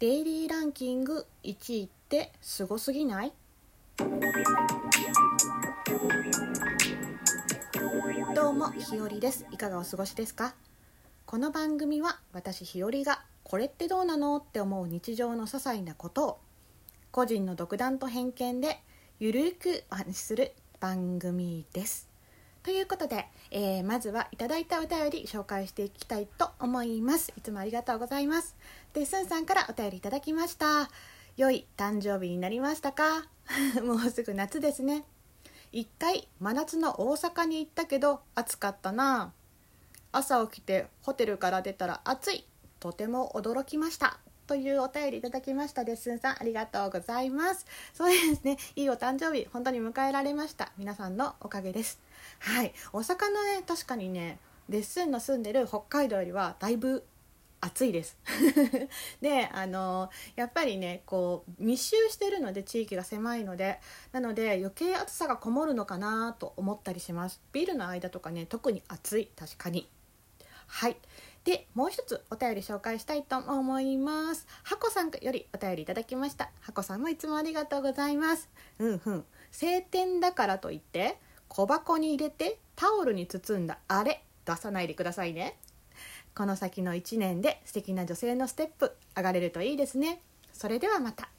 デイリーランキング1位ってすごすぎない？どうもひよりです。いかがお過ごしですか？この番組は私ひよりがこれってどうなのって思う日常の些細なことを個人の独断と偏見でゆるくお話しする番組です。ということで、えー、まずはいただいたお便り紹介していきたいと思います。いつもありがとうございます。でスンさんからお便りいただきました。良い誕生日になりましたか？もうすぐ夏ですね。一回真夏の大阪に行ったけど暑かったな。朝起きてホテルから出たら暑い。とても驚きました。というお便りいただきましたですんさんありがとうございます。そうですね。いいお誕生日本当に迎えられました。皆さんのおかげです。はい。大阪のね確かにねレッスンの住んでる北海道よりはだいぶ暑いです。であのやっぱりねこう密集してるので地域が狭いのでなので余計暑さがこもるのかなと思ったりします。ビルの間とかね特に暑い。確かに。はい。でもう一つお便り紹介したいと思います。ハコさんよりお便りいただきました。ハコさんもいつもありがとうございます。うんうん。晴天だからといって小箱に入れてタオルに包んだあれ出さないでくださいね。この先の1年で素敵な女性のステップ上がれるといいですね。それではまた。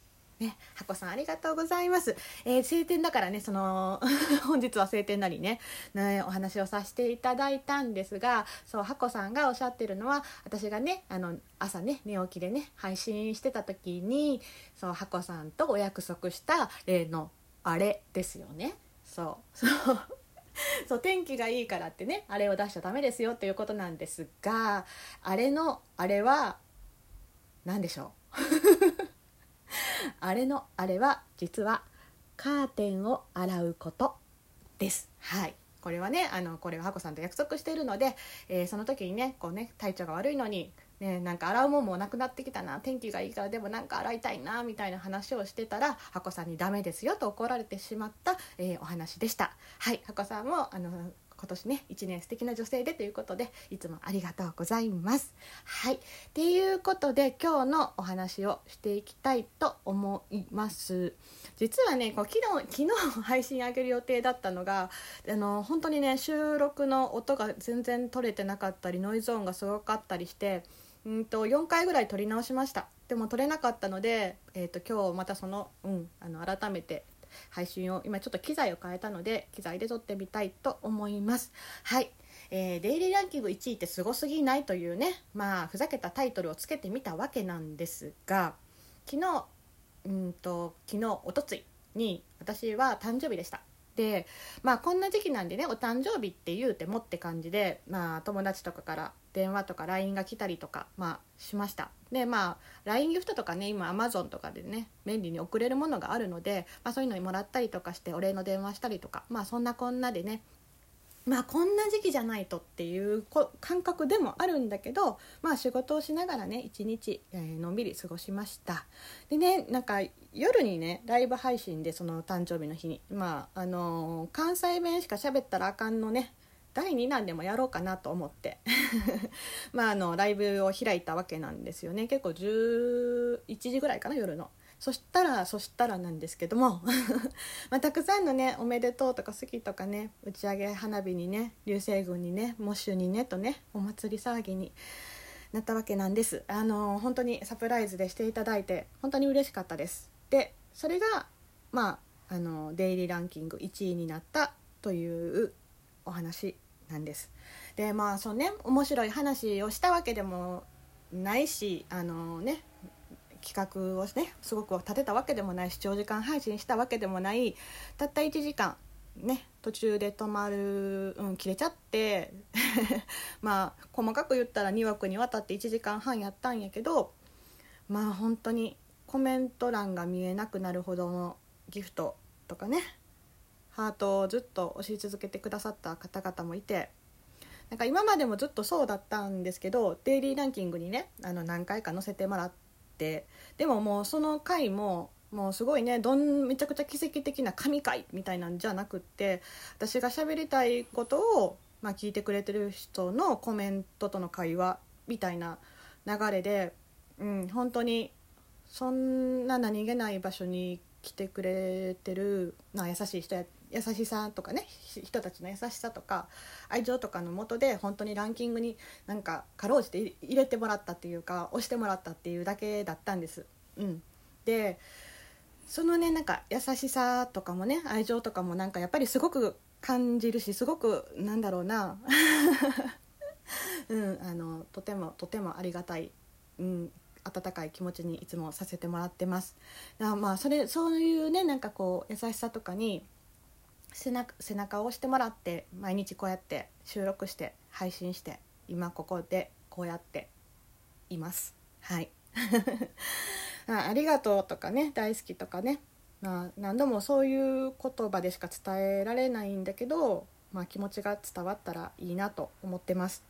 ね、ハコさんありがとうございます。えー、晴天だからね、その 本日は晴天なりねね、お話をさせていただいたんですが、そう、ハコさんがおっしゃってるのは、私がね、あの、朝ね、寝起きでね、配信してた時に、そう、ハコさんとお約束した例のあれですよね。そう。そう そう天気がいいからってねあれを出しちゃダメですよっていうことなんですがあれのあれは何でしょう？あれのあれは実はカーテンを洗うことです。はい。これはねあのこれはハコさんと約束しているので、えー、その時にねこうね体調が悪いのにね、なんか洗うもんもなくなってきたな天気がいいからでもなんか洗いたいなみたいな話をしてたらハコさんに「ダメですよ」と怒られてしまった、えー、お話でした。はい。ハコさんもあの今年ね1年素敵な女性でということでいつもありがとうございます。はい。っていうことで今日のお話をしていきたいと思います。実はねこう昨日昨日配信あげる予定だったのがあの本当にね収録の音が全然取れてなかったりノイズ音がすごかったりしてうんと4回ぐらい撮り直しました。でも撮れなかったので、えーと、今日またその,、うん、あの改めて配信を今ちょっと機材を変えたので機材で撮ってみたいと思います。はい、えー、デイリーランキング1位ってすごすぎないというねまあふざけたタイトルをつけてみたわけなんですが昨日うんと昨日おとついに私は誕生日でした。でまあこんな時期なんでねお誕生日って言うてもって感じで、まあ、友達とかから電話とか LINE が来たりとか、まあ、しました。でまあ LINE ギフトとかね今 Amazon とかでね便利に送れるものがあるので、まあ、そういうのにもらったりとかしてお礼の電話したりとかまあそんなこんなでねまあこんな時期じゃないとっていう感覚でもあるんだけどまあ仕事をしながらね一日、え、のんびり過ごしました。でねなんか夜にねライブ配信でその誕生日の日にまああのー、関西弁しか喋ったらあかんのね第2弾でもやろうかなと思って。まああのライブを開いたわけなんですよね。結構11時ぐらいかな夜の。そしたらそしたらなんですけども まあ、たくさんのね「おめでとう」とか「好き」とかね打ち上げ花火にね流星群にねモッシュにねとねお祭り騒ぎになったわけなんです。あの本当にサプライズでしていただいて本当に嬉しかったです。でそれがまああのデイリーランキング1位になったというお話なんです。でまあそうね面白い話をしたわけでもないしあのね企画をねすごく立てたわけでもないし長時間配信したわけでもないたった1時間ね途中で止まる、うん、切れちゃって まあ細かく言ったら2枠にわたって1時間半やったんやけどまあ本当にコメント欄が見えなくなるほどのギフトとかねハートをずっと押し続けてくださった方々もいてなんか今までもずっとそうだったんですけどデイリーランキングにねあの何回か載せてもらって。でももうその回ももうすごいねどんめちゃくちゃ奇跡的な神回みたいなんじゃなくって私が喋りたいことを、まあ、聞いてくれてる人のコメントとの会話みたいな流れで、うん、本当にそんな何気ない場所に来てくれてる、まあ、優しい人や優しさとかね人たちの優しさとか愛情とかのもとで本当にランキングになんかかろうじて入れてもらったっていうか押してもらったっていうだけだったんです。うん、でそのねなんか優しさとかもね愛情とかもなんかやっぱりすごく感じるしすごくなんだろうな うん、あのとてもとてもありがたい、うん、温かい気持ちにいつもさせてもらってます。だまあそれそういうねなんかこう優しさとかに背中背中を押してもらって毎日こうやって収録して配信して今ここでこうやっています。はい あありがとうとかね大好きとかね、まあ、何度もそういう言葉でしか伝えられないんだけど、まあ、気持ちが伝わったらいいなと思ってます。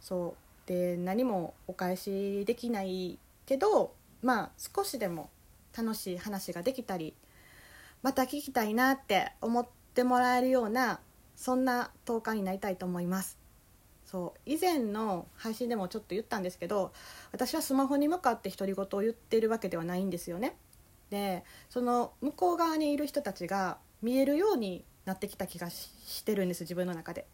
そうで何もお返しできないけどまあ少しでも楽しい話ができたりまた聞きたいなって思っててもらえるようなそんな10日になりたいと思います。そう以前の配信でもちょっと言ったんですけど私はスマホに向かって独り言を言ってるわけではないんですよね。でその向こう側にいる人たちが見えるようになってきた気がしてるんです自分の中で。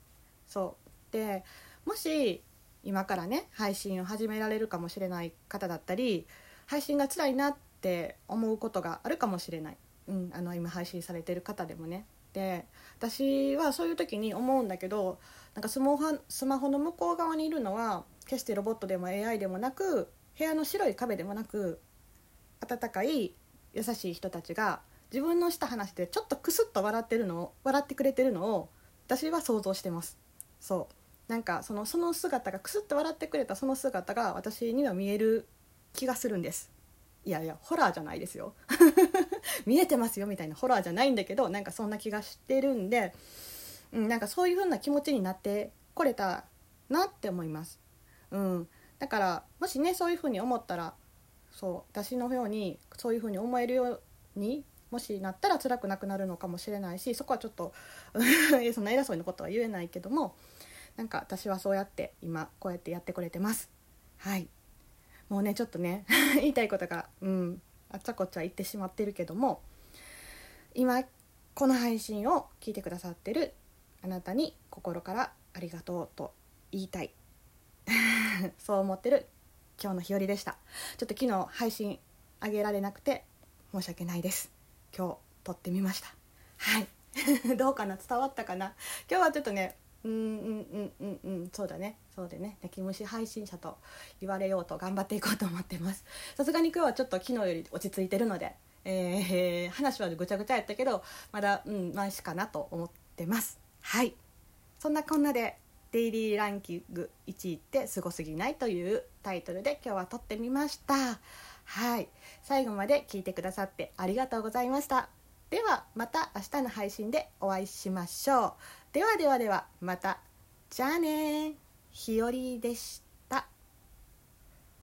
そう。でもし今からね配信を始められるかもしれない方だったり配信が辛いなって思うことがあるかもしれない、うん、あの今配信されてる方でもね。で私はそういう時に思うんだけどなんかスマホスマホの向こう側にいるのは決してロボットでも AI でもなく部屋の白い壁でもなく温かい優しい人たちが自分のした話でちょっとクスッと笑ってるのを笑ってくれてるのを私は想像してます。そう。なんかそのその姿がクスッと笑ってくれたその姿が私には見える気がするんです。いやいやホラーじゃないですよ。見えてますよみたいなホラーじゃないんだけどなんかそんな気がしてるんで、うん、なんかそういう風な気持ちになってこれたなって思います、うん、だからもしねそういう風に思ったらそう私のようにそういう風に思えるようにもしなったら辛くなくなるのかもしれないしそこはちょっと そんな偉そうなことは言えないけどもなんか私はそうやって今こうやってやってくれてます。はい。もうねちょっとね 言いたいことがうん。あっちゃこっちゃ言ってしまってるけども今この配信を聞いてくださってるあなたに心からありがとうと言いたい。そう思ってる今日の日和でした。ちょっと昨日配信あげられなくて申し訳ないです。今日撮ってみました。はい。どうかな？伝わったかな？今日はちょっとねうんうんうんうんうんそうだね。そうでね泣き虫配信者と言われようと頑張っていこうと思ってます。さすがに今日はちょっと昨日より落ち着いてるので、えー、話はぐちゃぐちゃやったけどまだうんマシかなと思ってます。はい。そんなこんなでデイリーランキング1位ってすごすぎないというタイトルで今日は撮ってみました。はい。最後まで聞いてくださってありがとうございました。ではまた明日の配信でお会いしましょう。ではではではまた。じゃあねひよりでし